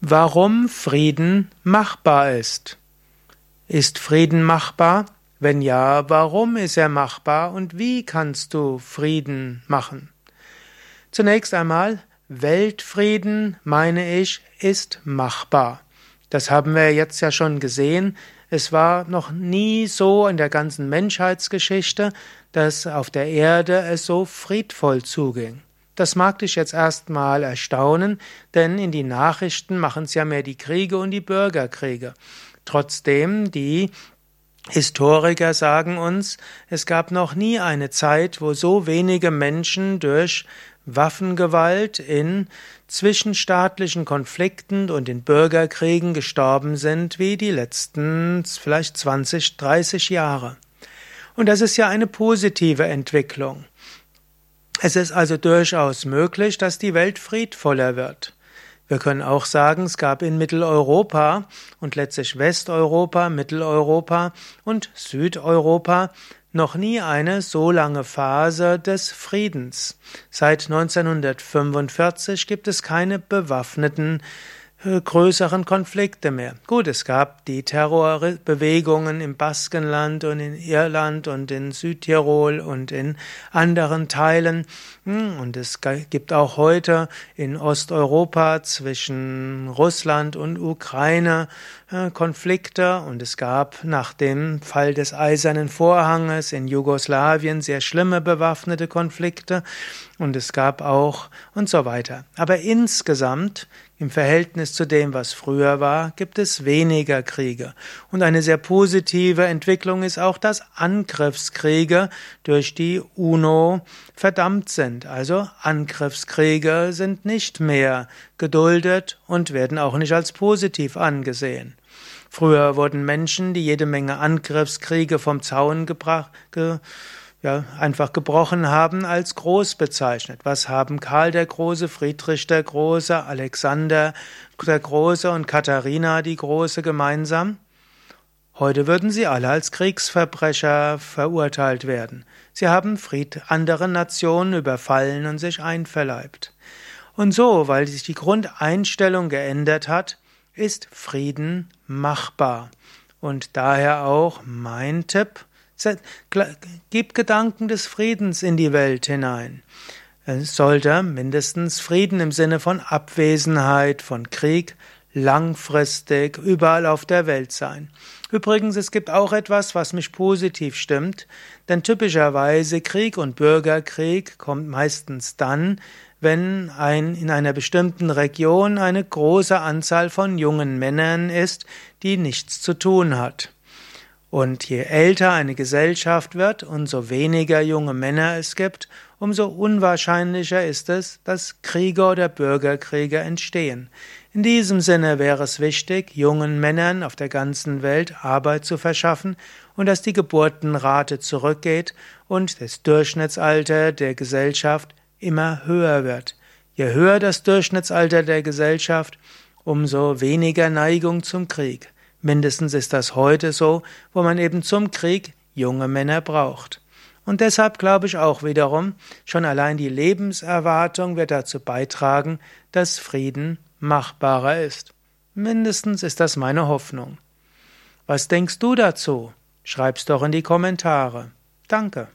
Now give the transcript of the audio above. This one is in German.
Warum Frieden machbar ist. Ist Frieden machbar? Wenn ja, warum ist er machbar und wie kannst du Frieden machen? Zunächst einmal, Weltfrieden, meine ich, ist machbar. Das haben wir jetzt ja schon gesehen. Es war noch nie so in der ganzen Menschheitsgeschichte, dass auf der Erde es so friedvoll zuging. Das mag dich jetzt erstmal erstaunen, denn in die Nachrichten machen es ja mehr die Kriege und die Bürgerkriege. Trotzdem, die Historiker sagen uns, es gab noch nie eine Zeit, wo so wenige Menschen durch Waffengewalt in zwischenstaatlichen Konflikten und in Bürgerkriegen gestorben sind wie die letzten vielleicht 20, 30 Jahre. Und das ist ja eine positive Entwicklung. Es ist also durchaus möglich, dass die Welt friedvoller wird. Wir können auch sagen, es gab in Mitteleuropa und letztlich Westeuropa, Mitteleuropa und Südeuropa noch nie eine so lange Phase des Friedens. Seit 1945 gibt es keine bewaffneten größeren Konflikte mehr. Gut, es gab die Terrorbewegungen im Baskenland und in Irland und in Südtirol und in anderen Teilen. Hm, und es gibt auch heute in Osteuropa zwischen Russland und Ukraine äh, Konflikte. Und es gab nach dem Fall des Eisernen Vorhanges in Jugoslawien sehr schlimme bewaffnete Konflikte. Und es gab auch und so weiter. Aber insgesamt im Verhältnis zu dem, was früher war, gibt es weniger Kriege. Und eine sehr positive Entwicklung ist auch, dass Angriffskriege durch die UNO verdammt sind. Also Angriffskriege sind nicht mehr geduldet und werden auch nicht als positiv angesehen. Früher wurden Menschen, die jede Menge Angriffskriege vom Zaun gebracht, ge ja, einfach gebrochen haben, als groß bezeichnet. Was haben Karl der Große, Friedrich der Große, Alexander der Große und Katharina die Große gemeinsam? Heute würden sie alle als Kriegsverbrecher verurteilt werden. Sie haben Fried andere Nationen überfallen und sich einverleibt. Und so, weil sich die Grundeinstellung geändert hat, ist Frieden machbar. Und daher auch mein Tipp, Gib Gedanken des Friedens in die Welt hinein. Es sollte mindestens Frieden im Sinne von Abwesenheit von Krieg langfristig überall auf der Welt sein. Übrigens, es gibt auch etwas, was mich positiv stimmt, denn typischerweise Krieg und Bürgerkrieg kommt meistens dann, wenn ein, in einer bestimmten Region eine große Anzahl von jungen Männern ist, die nichts zu tun hat. Und je älter eine Gesellschaft wird und so weniger junge Männer es gibt, umso unwahrscheinlicher ist es, dass Kriege oder Bürgerkriege entstehen. In diesem Sinne wäre es wichtig, jungen Männern auf der ganzen Welt Arbeit zu verschaffen und dass die Geburtenrate zurückgeht und das Durchschnittsalter der Gesellschaft immer höher wird. Je höher das Durchschnittsalter der Gesellschaft, umso weniger Neigung zum Krieg. Mindestens ist das heute so, wo man eben zum Krieg junge Männer braucht. Und deshalb glaube ich auch wiederum, schon allein die Lebenserwartung wird dazu beitragen, dass Frieden machbarer ist. Mindestens ist das meine Hoffnung. Was denkst du dazu? Schreib's doch in die Kommentare. Danke.